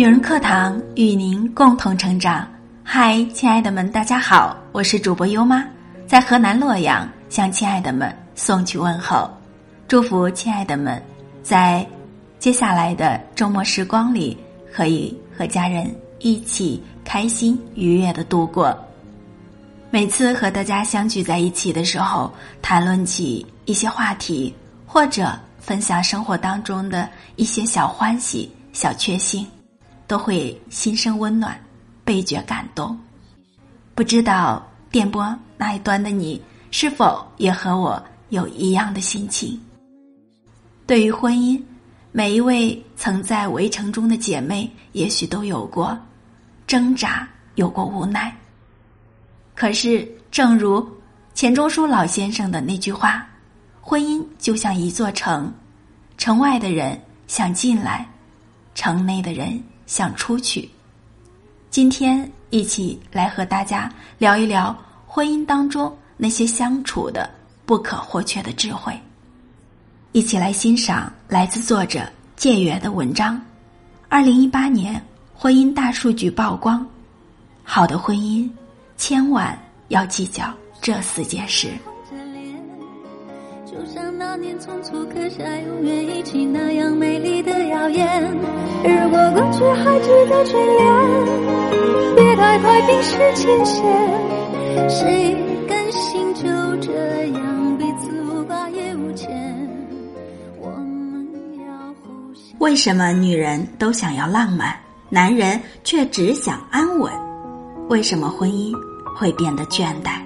女人课堂与您共同成长。嗨，亲爱的们，大家好，我是主播优妈，在河南洛阳向亲爱的们送去问候，祝福亲爱的们在接下来的周末时光里可以和家人一起开心愉悦的度过。每次和大家相聚在一起的时候，谈论起一些话题，或者分享生活当中的一些小欢喜、小确幸。都会心生温暖，倍觉感动。不知道电波那一端的你是否也和我有一样的心情？对于婚姻，每一位曾在围城中的姐妹，也许都有过挣扎，有过无奈。可是，正如钱钟书老先生的那句话：“婚姻就像一座城，城外的人想进来，城内的人。”想出去，今天一起来和大家聊一聊婚姻当中那些相处的不可或缺的智慧。一起来欣赏来自作者借阅的文章。二零一八年婚姻大数据曝光，好的婚姻千万要计较这四件事。那年匆促刻下永远一起那样美丽的谣言。如果过去还值得眷恋，别太快冰释前嫌。谁甘心就这样彼此无挂也无牵？我们要互相。为什么女人都想要浪漫，男人却只想安稳？为什么婚姻会变得倦怠？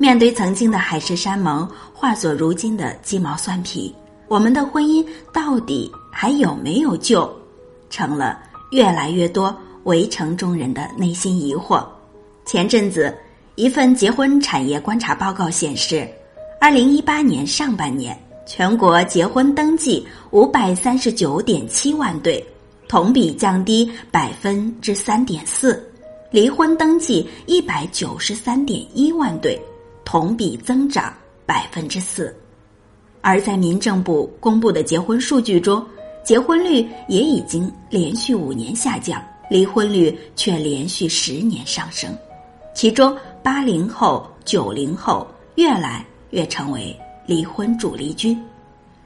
面对曾经的海誓山盟，化作如今的鸡毛蒜皮，我们的婚姻到底还有没有救？成了越来越多围城中人的内心疑惑。前阵子，一份结婚产业观察报告显示，二零一八年上半年，全国结婚登记五百三十九点七万对，同比降低百分之三点四；离婚登记一百九十三点一万对。同比增长百分之四，而在民政部公布的结婚数据中，结婚率也已经连续五年下降，离婚率却连续十年上升。其中，八零后、九零后越来越成为离婚主力军，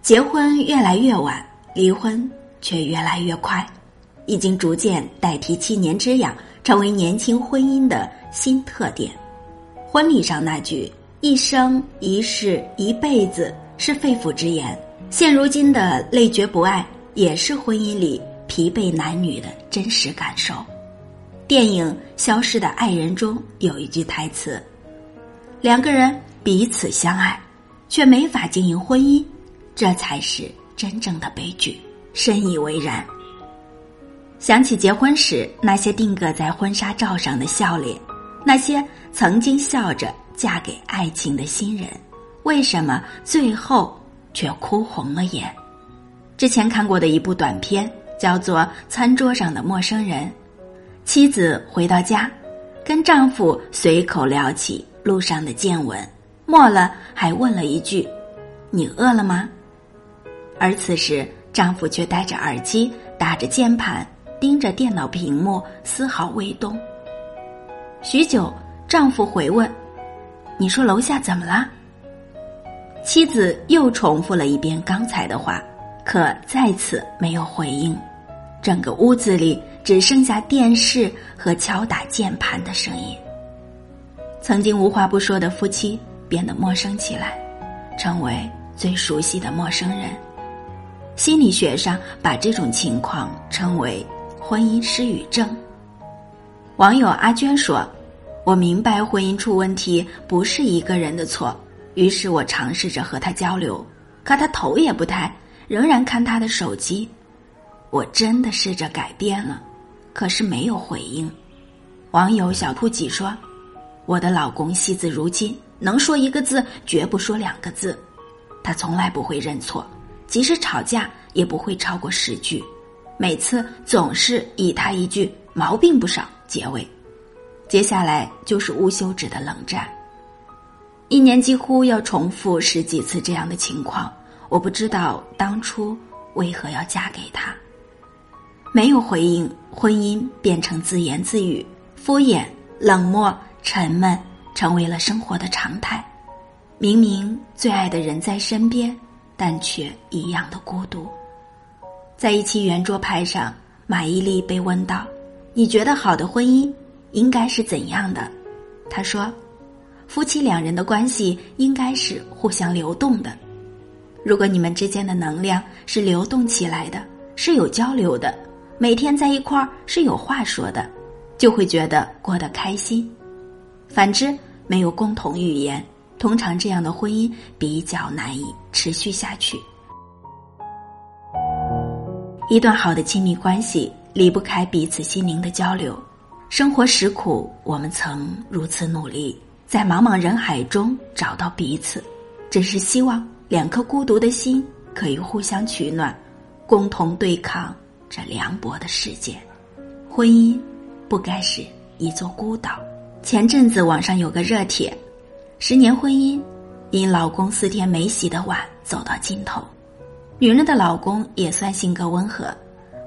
结婚越来越晚，离婚却越来越快，已经逐渐代替七年之痒，成为年轻婚姻的新特点。婚礼上那句“一生一世一辈子”是肺腑之言，现如今的累觉不爱也是婚姻里疲惫男女的真实感受。电影《消失的爱人》中有一句台词：“两个人彼此相爱，却没法经营婚姻，这才是真正的悲剧。”深以为然。想起结婚时那些定格在婚纱照上的笑脸。那些曾经笑着嫁给爱情的新人，为什么最后却哭红了眼？之前看过的一部短片叫做《餐桌上的陌生人》，妻子回到家，跟丈夫随口聊起路上的见闻，末了还问了一句：“你饿了吗？”而此时丈夫却戴着耳机，打着键盘，盯着电脑屏幕，丝毫未动。许久，丈夫回问：“你说楼下怎么了？”妻子又重复了一遍刚才的话，可再次没有回应。整个屋子里只剩下电视和敲打键盘的声音。曾经无话不说的夫妻变得陌生起来，成为最熟悉的陌生人。心理学上把这种情况称为“婚姻失语症”。网友阿娟说：“我明白婚姻出问题不是一个人的错，于是我尝试着和他交流，可他头也不抬，仍然看他的手机。我真的试着改变了，可是没有回应。”网友小兔几说：“我的老公惜字如金，能说一个字绝不说两个字，他从来不会认错，即使吵架也不会超过十句，每次总是以他一句毛病不少。”结尾，接下来就是无休止的冷战。一年几乎要重复十几次这样的情况，我不知道当初为何要嫁给他。没有回应，婚姻变成自言自语、敷衍、冷漠、沉闷，成为了生活的常态。明明最爱的人在身边，但却一样的孤独。在一期圆桌派上，马伊琍被问到：“你觉得好的婚姻应该是怎样的？”他说：“夫妻两人的关系应该是互相流动的。如果你们之间的能量是流动起来的，是有交流的。”每天在一块儿是有话说的，就会觉得过得开心。反之，没有共同语言，通常这样的婚姻比较难以持续下去。一段好的亲密关系离不开彼此心灵的交流。生活实苦，我们曾如此努力，在茫茫人海中找到彼此，只是希望两颗孤独的心可以互相取暖，共同对抗。这凉薄的世界，婚姻不该是一座孤岛。前阵子网上有个热帖：十年婚姻，因老公四天没洗的碗走到尽头。女人的老公也算性格温和，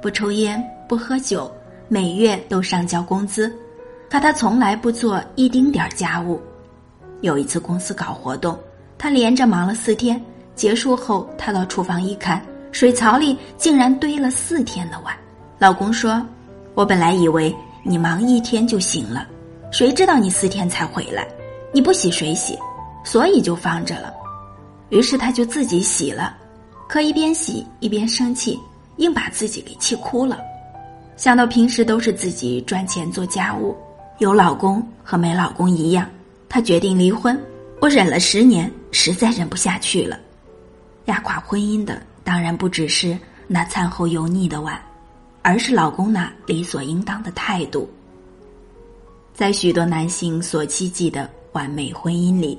不抽烟不喝酒，每月都上交工资，可他从来不做一丁点儿家务。有一次公司搞活动，他连着忙了四天，结束后他到厨房一看。水槽里竟然堆了四天的碗，老公说：“我本来以为你忙一天就行了，谁知道你四天才回来，你不洗谁洗，所以就放着了。”于是他就自己洗了，可一边洗一边生气，硬把自己给气哭了。想到平时都是自己赚钱做家务，有老公和没老公一样，他决定离婚。我忍了十年，实在忍不下去了，压垮婚姻的。当然不只是那餐后油腻的碗，而是老公那理所应当的态度。在许多男性所期冀的完美婚姻里，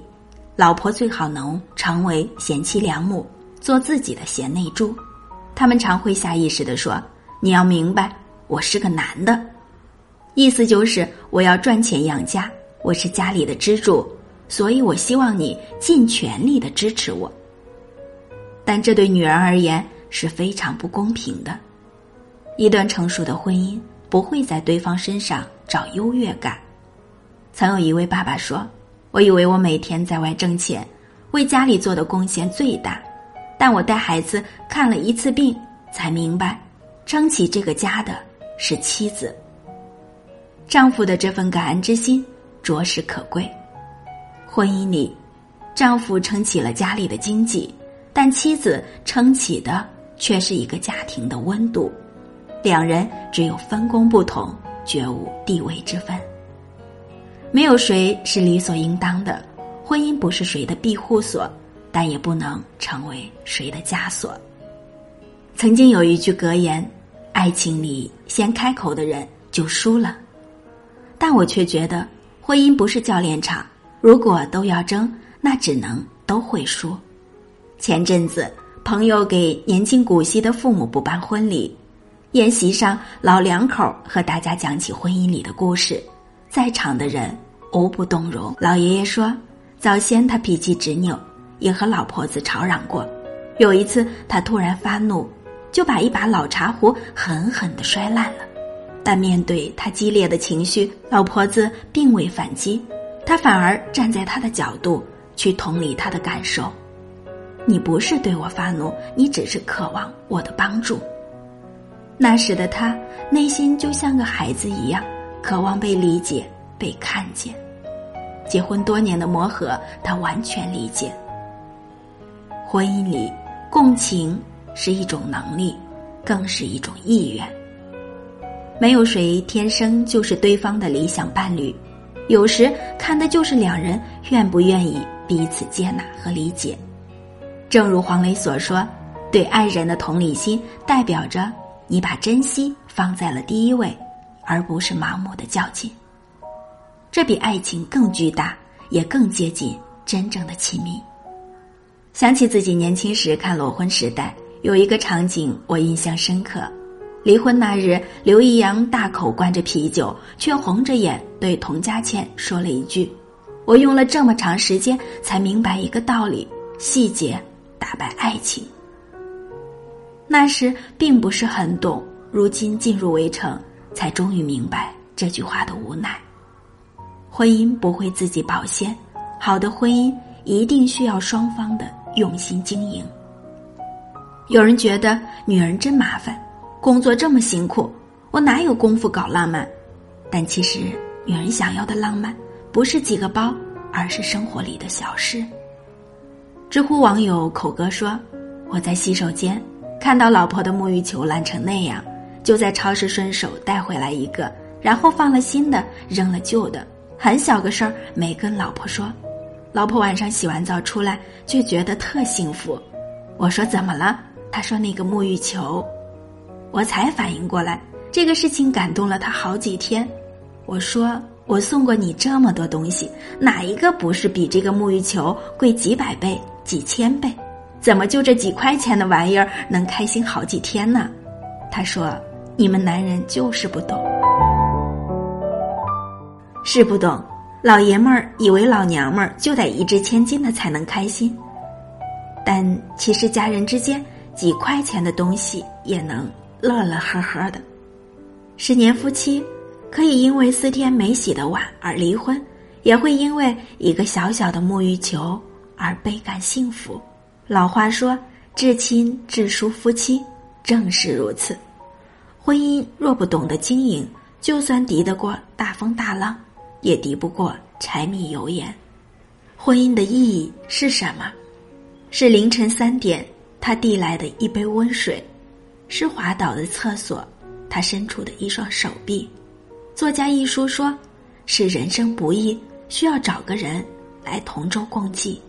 老婆最好能成为贤妻良母，做自己的贤内助。他们常会下意识的说：“你要明白，我是个男的，意思就是我要赚钱养家，我是家里的支柱，所以我希望你尽全力的支持我。”但这对女人而言是非常不公平的。一段成熟的婚姻不会在对方身上找优越感。曾有一位爸爸说：“我以为我每天在外挣钱，为家里做的贡献最大，但我带孩子看了一次病，才明白，撑起这个家的是妻子。丈夫的这份感恩之心着实可贵。婚姻里，丈夫撑起了家里的经济。”但妻子撑起的却是一个家庭的温度，两人只有分工不同，绝无地位之分。没有谁是理所应当的，婚姻不是谁的庇护所，但也不能成为谁的枷锁。曾经有一句格言：“爱情里先开口的人就输了。”但我却觉得，婚姻不是教练场，如果都要争，那只能都会输。前阵子，朋友给年近古稀的父母补办婚礼，宴席上，老两口和大家讲起婚姻里的故事，在场的人无不动容。老爷爷说，早先他脾气执拗，也和老婆子吵嚷过。有一次，他突然发怒，就把一把老茶壶狠狠的摔烂了。但面对他激烈的情绪，老婆子并未反击，他反而站在他的角度去同理他的感受。你不是对我发怒，你只是渴望我的帮助。那时的他内心就像个孩子一样，渴望被理解、被看见。结婚多年的磨合，他完全理解。婚姻里，共情是一种能力，更是一种意愿。没有谁天生就是对方的理想伴侣，有时看的就是两人愿不愿意彼此接纳和理解。正如黄磊所说，对爱人的同理心代表着你把珍惜放在了第一位，而不是盲目的较劲。这比爱情更巨大，也更接近真正的亲密。想起自己年轻时看《裸婚时代》，有一个场景我印象深刻。离婚那日，刘易阳大口灌着啤酒，却红着眼对童佳倩说了一句：“我用了这么长时间才明白一个道理，细节。”打败爱情，那时并不是很懂，如今进入围城，才终于明白这句话的无奈。婚姻不会自己保鲜，好的婚姻一定需要双方的用心经营。有人觉得女人真麻烦，工作这么辛苦，我哪有功夫搞浪漫？但其实，女人想要的浪漫，不是几个包，而是生活里的小事。知乎网友口哥说：“我在洗手间看到老婆的沐浴球烂成那样，就在超市顺手带回来一个，然后放了新的，扔了旧的。很小个事儿，没跟老婆说。老婆晚上洗完澡出来，就觉得特幸福。我说怎么了？他说那个沐浴球。我才反应过来，这个事情感动了他好几天。我说我送过你这么多东西，哪一个不是比这个沐浴球贵几百倍？”几千倍，怎么就这几块钱的玩意儿能开心好几天呢？他说：“你们男人就是不懂，是不懂。老爷们儿以为老娘们儿就得一掷千金的才能开心，但其实家人之间几块钱的东西也能乐乐呵呵的。十年夫妻可以因为四天没洗的碗而离婚，也会因为一个小小的沐浴球。”而倍感幸福。老话说：“至亲至疏夫妻，正是如此。”婚姻若不懂得经营，就算敌得过大风大浪，也敌不过柴米油盐。婚姻的意义是什么？是凌晨三点他递来的一杯温水，是滑倒的厕所，他伸出的一双手臂。作家一书说：“是人生不易，需要找个人来同舟共济。”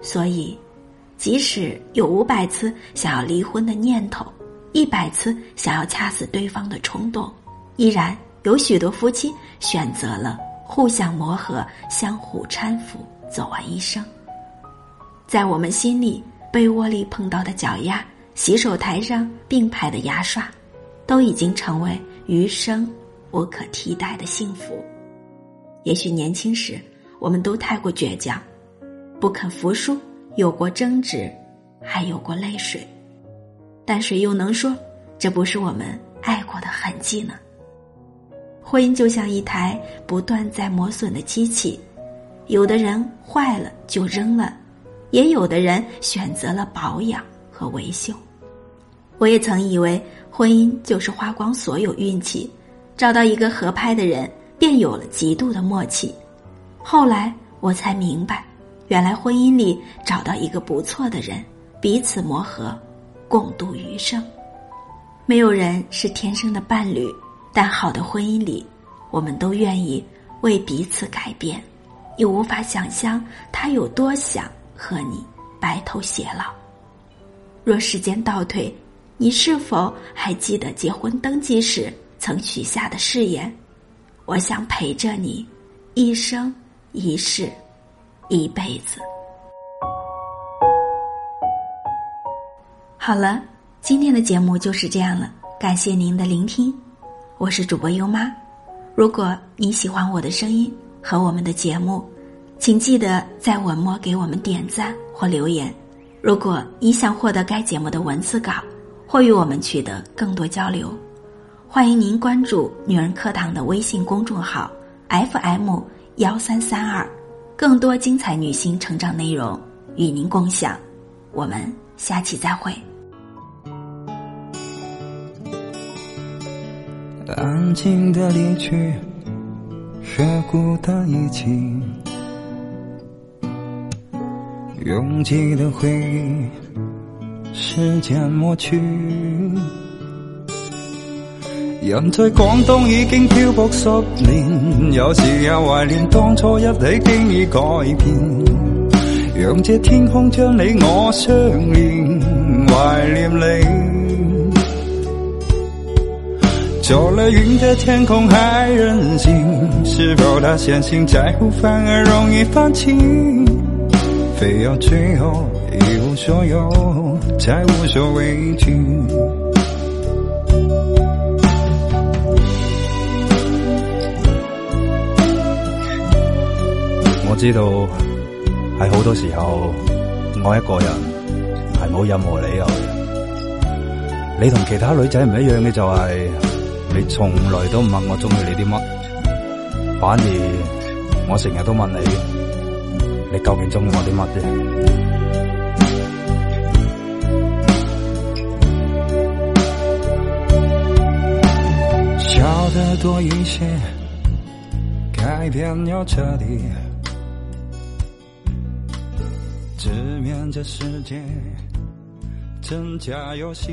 所以，即使有五百次想要离婚的念头，一百次想要掐死对方的冲动，依然有许多夫妻选择了互相磨合、相互搀扶，走完一生。在我们心里，被窝里碰到的脚丫，洗手台上并排的牙刷，都已经成为余生无可替代的幸福。也许年轻时，我们都太过倔强。不肯服输，有过争执，还有过泪水，但谁又能说这不是我们爱过的痕迹呢？婚姻就像一台不断在磨损的机器，有的人坏了就扔了，也有的人选择了保养和维修。我也曾以为婚姻就是花光所有运气，找到一个合拍的人，便有了极度的默契。后来我才明白。原来婚姻里找到一个不错的人，彼此磨合，共度余生。没有人是天生的伴侣，但好的婚姻里，我们都愿意为彼此改变，又无法想象他有多想和你白头偕老。若时间倒退，你是否还记得结婚登记时曾许下的誓言？我想陪着你，一生一世。一辈子。好了，今天的节目就是这样了，感谢您的聆听，我是主播优妈。如果你喜欢我的声音和我们的节目，请记得在文末给我们点赞或留言。如果你想获得该节目的文字稿或与我们取得更多交流，欢迎您关注“女人课堂”的微信公众号 FM 幺三三二。更多精彩女性成长内容与您共享，我们下期再会。安静的离去，却孤单一起，拥挤的回忆，时间抹去。人在广东已经漂泊十年，有时也怀念当初一起经已改变。让这天空将你我相连，怀念你。走了云的天空还任性，是否他相信在乎反而容易放弃？非要最后一无所有，才无所畏惧。我知道喺好多時候，我一個人係冇任何理由。你同其他女仔唔一樣嘅就係，你從來都唔問我中意你啲乜，反而我成日都問你，你究竟中意我啲乜嘢？笑得多一些，改变要彻底，直面這世界。真假游戏。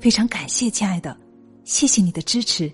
非常感谢，亲爱的，谢谢你的支持。